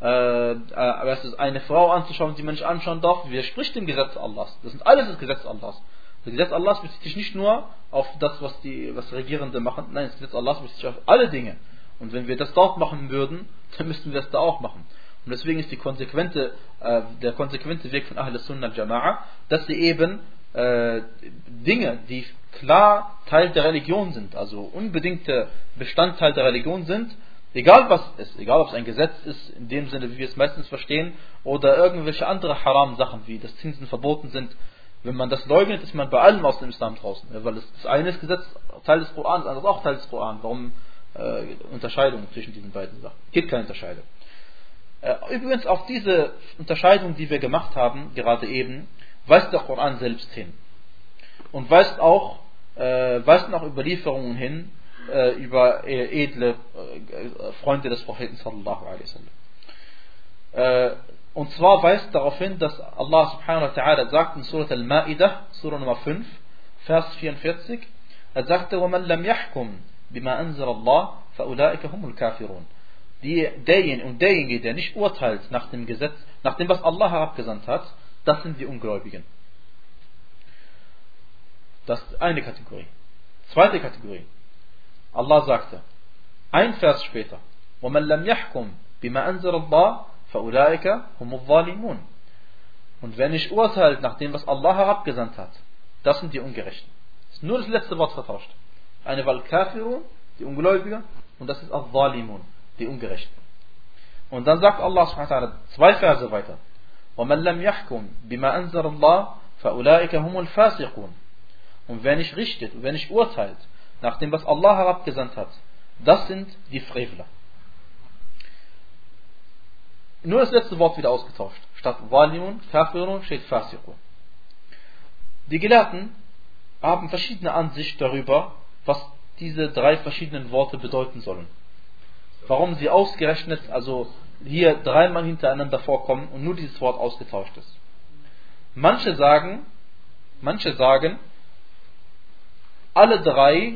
Äh, äh, eine Frau anzuschauen, die man nicht anschauen darf, widerspricht dem Gesetz Allahs. Das sind alles das Gesetz Allahs. Das Gesetz Allahs bezieht sich nicht nur auf das, was die was Regierende machen, nein, das Gesetz Allahs bezieht sich auf alle Dinge. Und wenn wir das dort machen würden, <laughs> dann müssten wir es da auch machen. Und deswegen ist konsequente, äh, der konsequente Weg von Ahl Sunnah al-Jama'a, dass sie eben äh, Dinge, die klar Teil der Religion sind, also unbedingte Bestandteil der Religion sind, egal was es ist, egal ob es ein Gesetz ist, in dem Sinne, wie wir es meistens verstehen, oder irgendwelche andere Haram-Sachen, wie das Zinsen verboten sind, wenn man das leugnet, ist man bei allem aus dem Islam draußen. Weil das, eine ist Gesetz, Teil des Korans, das andere ist auch Teil des Korans. Warum äh, Unterscheidung zwischen diesen beiden Sachen? Gibt keine Unterscheidung. Äh, übrigens auf diese Unterscheidung, die wir gemacht haben, gerade eben, weist der Koran selbst hin. Und weist auch, äh, weist auch Überlieferungen hin äh, über äh, edle äh, Freunde des Propheten sallallahu alaihi wasallam. Äh, und zwar weist darauf hin, dass Allah subhanahu wa ta'ala sagt in Surah Al-Ma'idah, Surah Nummer 5, Vers 44, er sagte, وَمَنْ لَمْ يَحْكُمْ بِمَا أَنزَلَ اللَّهِ فَأُولَٰئِكَ هُمُ الْكَافِرُونَ die, derjenige und derjenige, der nicht urteilt nach dem Gesetz, nach dem, was Allah herabgesandt hat, das sind die Ungläubigen. Das ist eine Kategorie. Zweite Kategorie. Allah sagte, ein Vers später, وَمَنْ لَمْ يَحْكُمْ بِمَا أَنزَلَ اللَّهِ فَأُولَٰئِكَ هُمُ الظَّالِمُونَ Und wer nicht urteilt nach dem, was Allah herabgesandt hat, das sind die Ungerechten. Das ist nur das letzte Wort vertauscht. Eine war Kafirun, die Ungläubige, und das ist Al-Zalimun, die Ungerechten. Und dann sagt Allah zwei Verse weiter. ومن لم يحكم بما أنزل الله فأولئك هم الفاسقون und wer nicht richtet und wer nicht urteilt nach dem was Allah herabgesandt hat das sind die Frevler nur das letzte Wort wieder ausgetauscht statt Walimun, Kafirun steht Fasiqun Die Gelehrten haben verschiedene Ansicht darüber, was diese drei verschiedenen Worte bedeuten sollen. Warum sie ausgerechnet, also hier dreimal hintereinander vorkommen und nur dieses Wort ausgetauscht ist. Manche sagen, manche sagen, alle drei,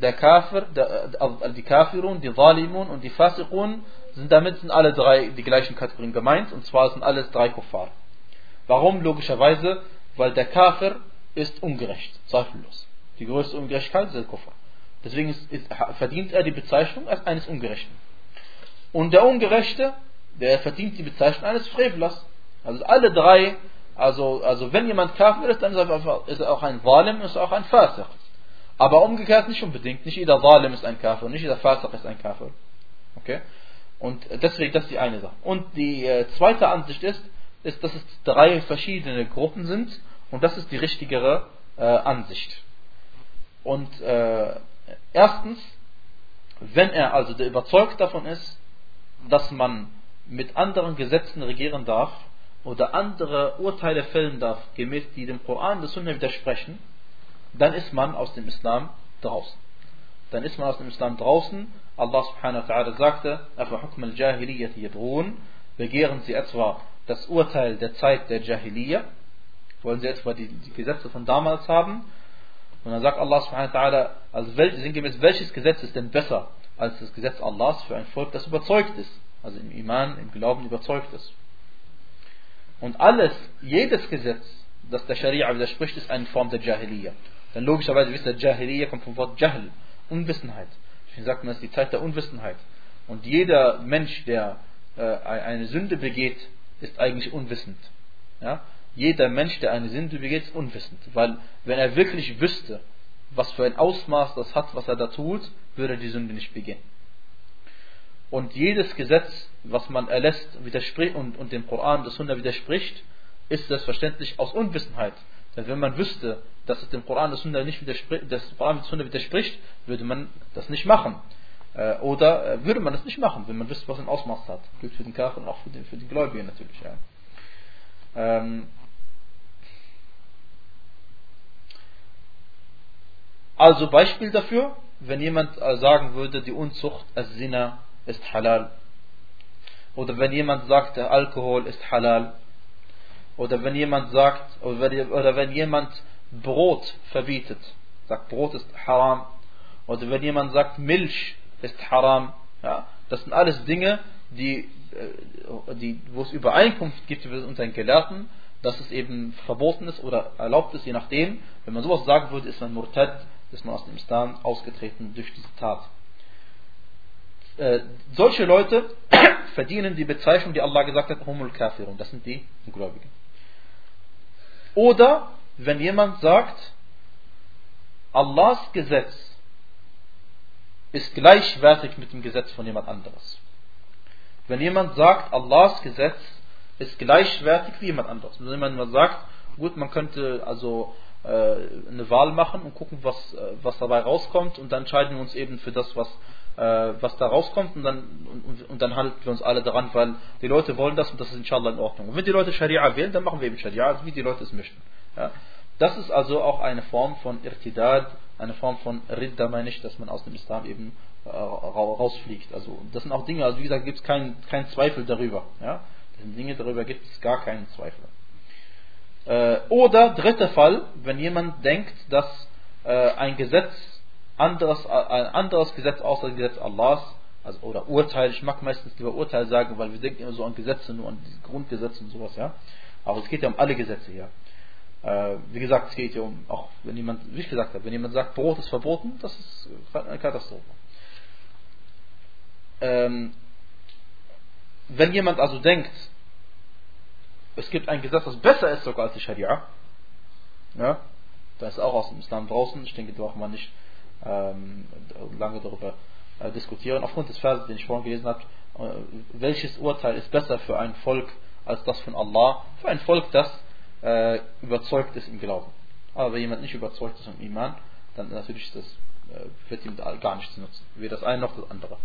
der Kafir, der, äh, die Kafirun, die Zalimun und die Fasiqun, sind damit sind alle drei die gleichen Kategorien gemeint, und zwar sind alles drei Kuffar. Warum? Logischerweise, weil der Kafir ist ungerecht, zweifellos. Die größte Ungerechtigkeit ist der Kuffar. Deswegen ist, ist, verdient er die Bezeichnung als eines Ungerechten. Und der Ungerechte, der verdient die Bezeichnung eines Frevlers. Also alle drei, also, also wenn jemand Kafir ist, dann ist er auch ein Zalim, ist er auch ein Fasik. Aber umgekehrt nicht unbedingt. Nicht jeder Zalim ist ein Kafir, nicht jeder Fasik ist ein Kafir. Okay? Und deswegen, das ist die eine Sache. Und die äh, zweite Ansicht ist, ist, dass es drei verschiedene Gruppen sind und das ist die richtigere äh, Ansicht. Und äh, erstens, wenn er also der überzeugt davon ist, dass man mit anderen Gesetzen regieren darf oder andere Urteile fällen darf, gemäß die dem Koran der Sunna widersprechen, dann ist man aus dem Islam draußen. Dann ist man aus dem Islam draußen. Allah subhanahu wa ta'ala sagte, begehren sie etwa das Urteil der Zeit der Jahiliyyah, wollen sie etwa die, die Gesetze von damals haben, und dann sagt Allah subhanahu wa ta'ala, also welch, sinngemäß, welches Gesetz ist denn besser als das Gesetz Allahs für ein Volk, das überzeugt ist, also im Iman, im Glauben überzeugt ist. Und alles, jedes Gesetz, das der Scharia widerspricht, ist eine Form der Jahiliyyah. Denn logischerweise wisst ihr, Jahiliyyah kommt vom Wort Jahl, Unwissenheit. Deswegen sagt man, es ist die Zeit der Unwissenheit. Und jeder Mensch, der äh, eine Sünde begeht, ist eigentlich unwissend. Ja? Jeder Mensch, der eine Sünde begeht, ist unwissend. Weil wenn er wirklich wüsste, was für ein Ausmaß das hat, was er da tut, würde er die Sünde nicht begehen. Und jedes Gesetz, was man erlässt widerspricht und, und dem Koran, das Sunna widerspricht, ist selbstverständlich aus Unwissenheit. Denn wenn man wüsste, dass es dem Koran das Sunna nicht widerspricht, das Koran das Sunna widerspricht, würde man das nicht machen. Äh, oder äh, würde man das nicht machen, wenn man wüsste, was ein Ausmaß hat. Gilt für den Kafir und auch für den, für den Gläubigen natürlich. Ja. Ähm, also Beispiel dafür, wenn jemand äh, sagen würde, die Unzucht, als Sinner ist halal. Oder wenn jemand sagt, der Alkohol ist halal. Oder wenn jemand sagt, oder wenn jemand Brot verbietet, sagt Brot ist haram. Oder wenn jemand sagt Milch ist haram. Ja, das sind alles Dinge, die, äh, die, wo es Übereinkunft gibt unter den Gelehrten, dass es eben verboten ist oder erlaubt ist, je nachdem. Wenn man sowas sagen würde, ist man Murtad, ist man aus dem Islam ausgetreten durch diese Tat. Äh, solche Leute <coughs> verdienen die Bezeichnung, die Allah gesagt hat, Humul Kafirun. Das sind die Ungläubigen. Oder wenn jemand sagt, Allahs Gesetz ist gleichwertig mit dem Gesetz von jemand anderes. Wenn jemand sagt, Allahs Gesetz ist gleichwertig wie jemand anderes. Wenn jemand sagt, gut, man könnte also äh, eine Wahl machen und gucken, was, äh, was dabei rauskommt und dann entscheiden wir uns eben für das, was äh, was da rauskommt und dann, und, und, dann halten wir uns alle daran, weil die Leute wollen das und das ist inshallah in Ordnung. Und wenn die Leute Scharia wählen, dann machen wir eben Scharia, wie die Leute es möchten. Ja. Das ist also auch eine Form von Irtidad, eine Form von Ridda, meine ich, dass man aus dem Islam eben äh, rausfliegt. Also das sind auch Dinge, also wie gesagt, gibt es keinen kein Zweifel darüber. Ja. Das sind Dinge, darüber gibt es gar keinen Zweifel. Äh, oder dritter Fall, wenn jemand denkt, dass äh, ein Gesetz anderes, äh, ein anderes Gesetz außer das Gesetz Allahs, also, oder Urteil, ich mag meistens lieber Urteil sagen, weil wir denken immer so an Gesetze, nur an Grundgesetze und sowas, ja. Aber es geht ja um alle Gesetze hier. Äh, wie gesagt, es geht ja um, auch wenn jemand, wie ich gesagt habe, wenn jemand sagt, Brot ist verboten, das ist eine Katastrophe. Ähm, wenn jemand also denkt, es gibt ein Gesetz, das besser ist sogar als die Scharia, ja, da ist auch aus dem Islam draußen, ich denke, da braucht man nicht ähm, lange darüber äh, diskutieren. Aufgrund des Verses, den ich vorhin gelesen habe, äh, welches Urteil ist besser für ein Volk als das von Allah? Für ein Volk, das äh, überzeugt ist im Glauben. Aber wenn jemand nicht überzeugt ist im Iman, dann natürlich das, äh, wird ihm gar nichts nutzen. Weder das eine noch das andere.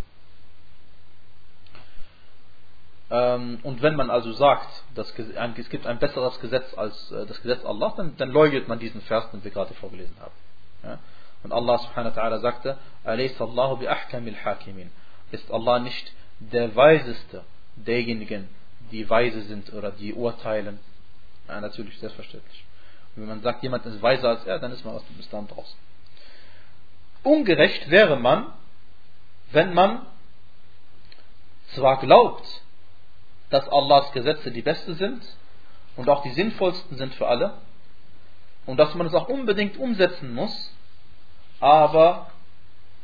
Ähm, und wenn man also sagt, dass es gibt ein besseres Gesetz als äh, das Gesetz Allah, dann, dann leugnet man diesen Vers, den wir gerade vorgelesen haben. Ja? Und Allah subhanahu wa ta'ala sagte, Allahu bi ahkamil hakimin. Ist Allah nicht der Weiseste derjenigen, die weise sind oder die urteilen? Ja, natürlich, selbstverständlich. Und wenn man sagt, jemand ist weiser als er, dann ist man aus dem Islam draußen. Ungerecht wäre man, wenn man zwar glaubt, dass Allahs Gesetze die besten sind und auch die sinnvollsten sind für alle und dass man es auch unbedingt umsetzen muss, aber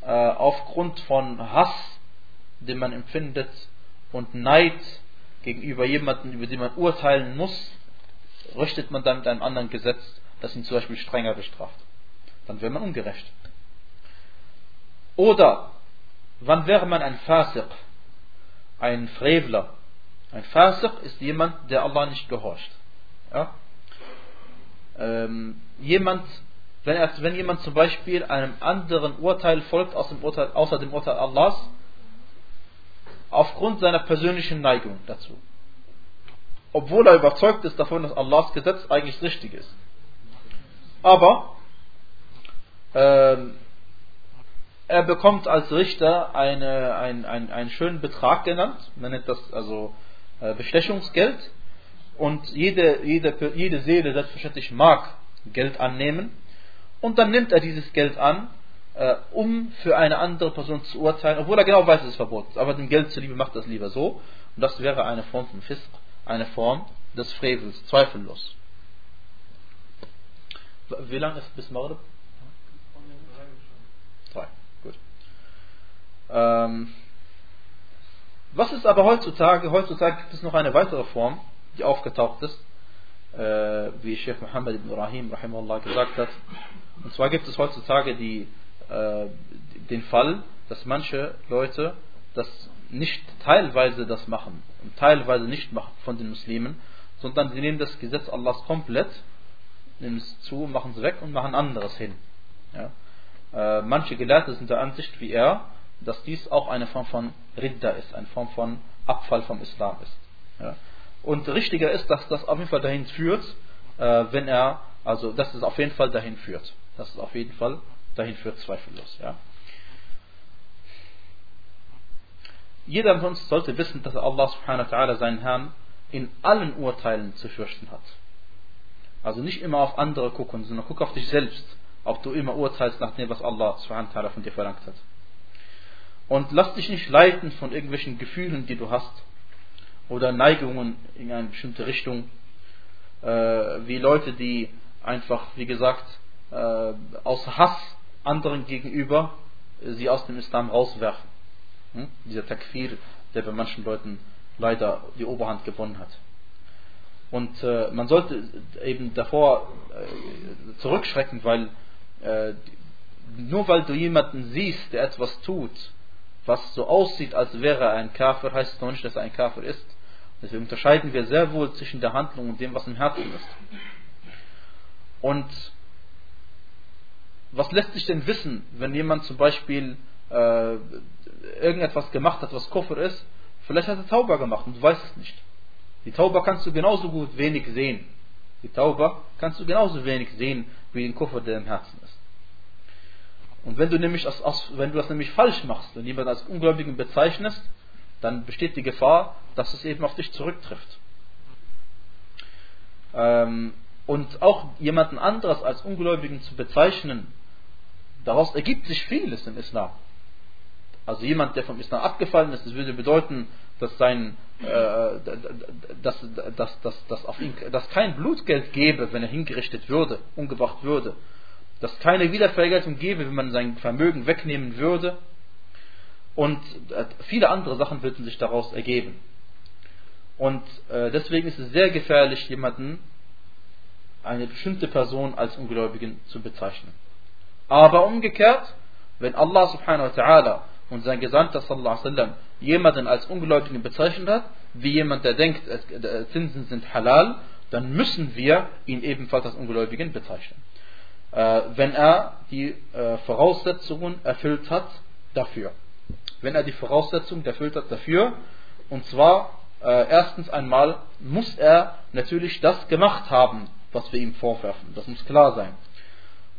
äh, aufgrund von Hass, den man empfindet und Neid gegenüber jemandem, über den man urteilen muss, richtet man dann mit einem anderen Gesetz, das ihn zum Beispiel strenger bestraft. Dann wäre man ungerecht. Oder wann wäre man ein Fasiq, ein Frevler? Ein Fasiq ist jemand, der Allah nicht gehorcht. Ja? Ähm, jemand, wenn, er, wenn jemand zum Beispiel einem anderen Urteil folgt aus dem Urteil, außer dem Urteil Allahs, aufgrund seiner persönlichen Neigung dazu. Obwohl er überzeugt ist davon, dass Allahs Gesetz eigentlich richtig ist. Aber ähm, er bekommt als Richter eine, ein, ein, einen schönen Betrag genannt. Man nennt das also äh, Bestechungsgeld. Und jede, jede, jede Seele selbstverständlich mag Geld annehmen. Und dann nimmt er dieses Geld an, äh, um für eine andere Person zu urteilen, obwohl er genau weiß, es verboten ist. Aber dem Geld zuliebe macht es lieber so. Und das wäre eine Form von Fisk, eine Form des Frevels, zweifellos. Wie lange ist bis Maghrib? Drei, gut. Ähm, was ist aber heutzutage? Heutzutage gibt es noch eine weitere Form, die aufgetaucht ist, äh, wie Sheikh Muhammad ibn Ibrahim rahimahullah gesagt hat. Und zwar gibt es heutzutage die, äh, den Fall, dass manche Leute das nicht teilweise das machen und teilweise nicht machen von den Muslimen, sondern sie nehmen das Gesetz Allahs komplett, nehmen es zu, machen es weg und machen anderes hin. Ja. Äh, manche Gelehrte sind der Ansicht wie er, dass dies auch eine Form von Ridda ist, eine Form von Abfall vom Islam ist. Ja. Und richtiger ist, dass das auf jeden Fall dahin führt, äh, wenn er, also dass es auf jeden Fall dahin führt. Dass es auf jeden Fall dahin führt, zweifellos. Ja. Jeder von uns sollte wissen, dass Allah subhanahu wa ta'ala seinen Herrn in allen Urteilen zu fürchten hat. Also nicht immer auf andere gucken, sondern guck auf dich selbst, ob du immer urteilst nach dem, was Allah subhanahu wa ta'ala von dir verlangt hat. Und lass dich nicht leiten von irgendwelchen Gefühlen, die du hast, oder Neigungen in eine bestimmte Richtung, äh, wie Leute, die einfach, wie gesagt, äh, aus Hass anderen gegenüber äh, sie aus dem Islam rauswerfen. Hm? Dieser Takfir, der bei manchen Leuten leider die Oberhand gewonnen hat. Und äh, man sollte eben davor äh, zurückschrecken, weil äh, nur weil du jemanden siehst, der etwas tut, was so aussieht, als wäre er ein Kafir, heißt es noch nicht, dass er ein Kafir ist. Deswegen unterscheiden wir sehr wohl zwischen der Handlung und dem, was im Herzen ist. Und was lässt sich denn wissen, wenn jemand zum Beispiel äh, irgendetwas gemacht hat, was Kufr ist? Vielleicht hat er Tauber gemacht und du weißt es nicht. Die Tauber kannst du genauso gut wenig sehen. Die Tauber kannst du genauso wenig sehen wie den Kufr, der im Herzen ist. Und wenn du nämlich das, wenn du das nämlich falsch machst und jemanden als Ungläubigen bezeichnest, dann besteht die Gefahr, dass es eben auf dich zurücktrifft. Ähm, und auch jemanden anderes als Ungläubigen zu bezeichnen, daraus ergibt sich vieles im Islam. Also jemand, der vom Islam abgefallen ist, das würde bedeuten, dass sein, äh, dass, dass, dass, dass, auf ihn, dass kein Blutgeld gäbe, wenn er hingerichtet würde, umgebracht würde dass keine Wiedervergeltung gäbe, wenn man sein Vermögen wegnehmen würde. Und äh, viele andere Sachen würden sich daraus ergeben. Und äh, deswegen ist es sehr gefährlich, jemanden, eine bestimmte Person als Ungläubigen zu bezeichnen. Aber umgekehrt, wenn Allah subhanahu wa ta'ala und sein Gesandter sallallahu alaihi wasallam jemanden als Ungläubigen bezeichnet hat, wie jemand, der denkt, Zinsen sind halal, dann müssen wir ihn ebenfalls als Ungläubigen bezeichnen. Äh, wenn er die äh, Voraussetzungen erfüllt hat dafür. Wenn er die Voraussetzungen erfüllt hat dafür, und zwar äh, erstens einmal muss er natürlich das gemacht haben, was wir ihm vorwerfen. Das muss klar sein.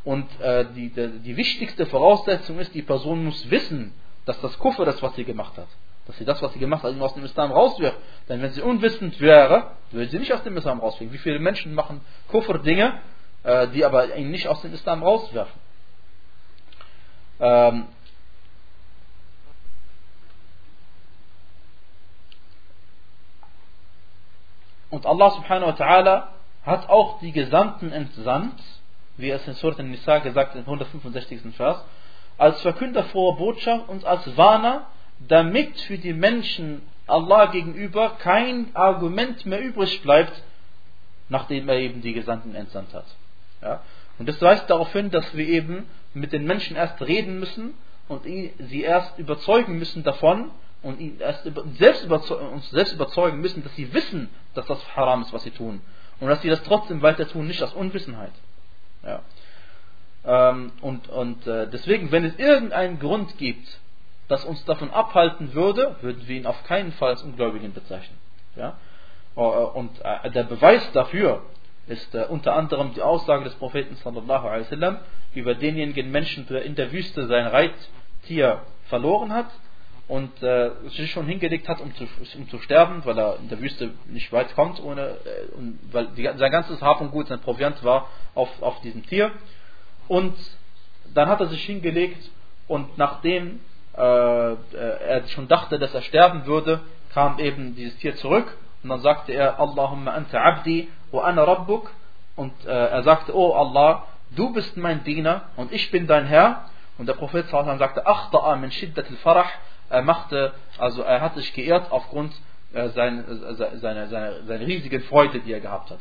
Und äh, die, die, die wichtigste Voraussetzung ist, die Person muss wissen, dass das Kuffer ist, was sie gemacht hat. Dass sie das, was sie gemacht hat, aus dem Islam rauswirft. Denn wenn sie unwissend wäre, würde sie nicht aus dem Islam rauswirken. Wie viele Menschen machen Kuffer-Dinge, äh, die aber ihn nicht aus dem Islam rauswerfen? Ähm, und Allah subhanahu wa ta'ala hat auch die Gesandten entsandt, wie es in Surat al-Nisa gesagt im 165. Vers, als Verkünder froher Botschaft und als Warner, damit für die Menschen Allah gegenüber kein Argument mehr übrig bleibt, nachdem er eben die Gesandten entsandt hat. Ja? Und das weist darauf hin, dass wir eben mit den Menschen erst reden müssen und sie erst überzeugen müssen davon und erst selbst uns selbst überzeugen müssen, dass sie wissen, dass das haram ist, was sie tun. Und dass sie das trotzdem weiter tun, nicht aus Unwissenheit. Ja. Ähm, und und äh, deswegen, wenn es irgendeinen Grund gibt, das uns davon abhalten würde, würden wir ihn auf keinen Fall als Ungläubigen bezeichnen. Ja? Äh, und äh, der Beweis dafür ist unter anderem die Aussage des Propheten sallallahu alaihi wasallam über denjenigen Menschen, der in der Wüste sein Reittier verloren hat und äh, sich schon hingelegt hat, um zu, um zu sterben, weil er in der Wüste nicht weit kommt, ohne, äh, und weil die, sein ganzes Hab und Gut, sein Proviant war auf, auf diesem Tier. Und dann hat er sich hingelegt und nachdem äh, er schon dachte, dass er sterben würde, kam eben dieses Tier zurück und dann sagte er, Allahumma anta abdi wa ana rabbuk und äh, er sagte, oh Allah, du bist mein Diener und ich bin dein Herr. Und der Prophet sagte, Achta'a min shiddat al-farah er machte, also er hat sich geehrt aufgrund äh, seiner, seiner, seiner, seiner riesigen Freude, die er gehabt hat.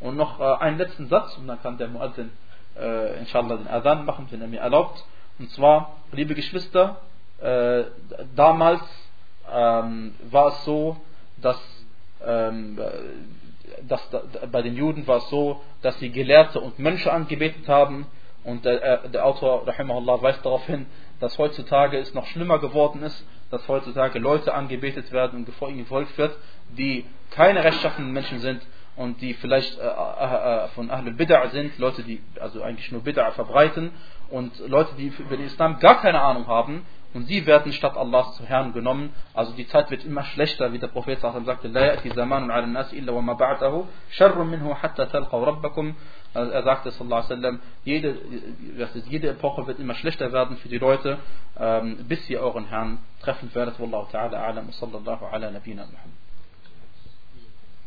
Und noch äh, einen letzten Satz, und dann kann der Muazzin äh, inshallah den Adhan machen, wenn er mir erlaubt. Und zwar, liebe Geschwister, äh, damals ähm, war es so, dass, ähm, dass da, bei den Juden war es so, dass sie Gelehrte und Mönche angebetet haben. Und der, äh, der Autor, rahimahullah, weist darauf hin, dass heutzutage es noch schlimmer geworden ist, dass heutzutage Leute angebetet werden und ihnen gefolgt wird, die keine rechtschaffenen Menschen sind und die vielleicht äh, äh, äh von Ahlul Bid'ah sind, Leute, die also eigentlich nur Bid'ah verbreiten und Leute, die über den Islam gar keine Ahnung haben und sie werden statt Allahs zu Herrn genommen. Also die Zeit wird immer schlechter, wie der Prophet sagte, La ya'ti zamanun ala nas illa wa ma ba'dahu sharrun minhu hatta talqaw. Also er sagte sallallahu alaihi wasallam, jede, jede Epoche wird immer schlechter werden für die Leute, ähm, bis ihr euren Herrn treffen werdet. Wallahu ta'ala a'lam wa sallallahu ala nabina Muhammad.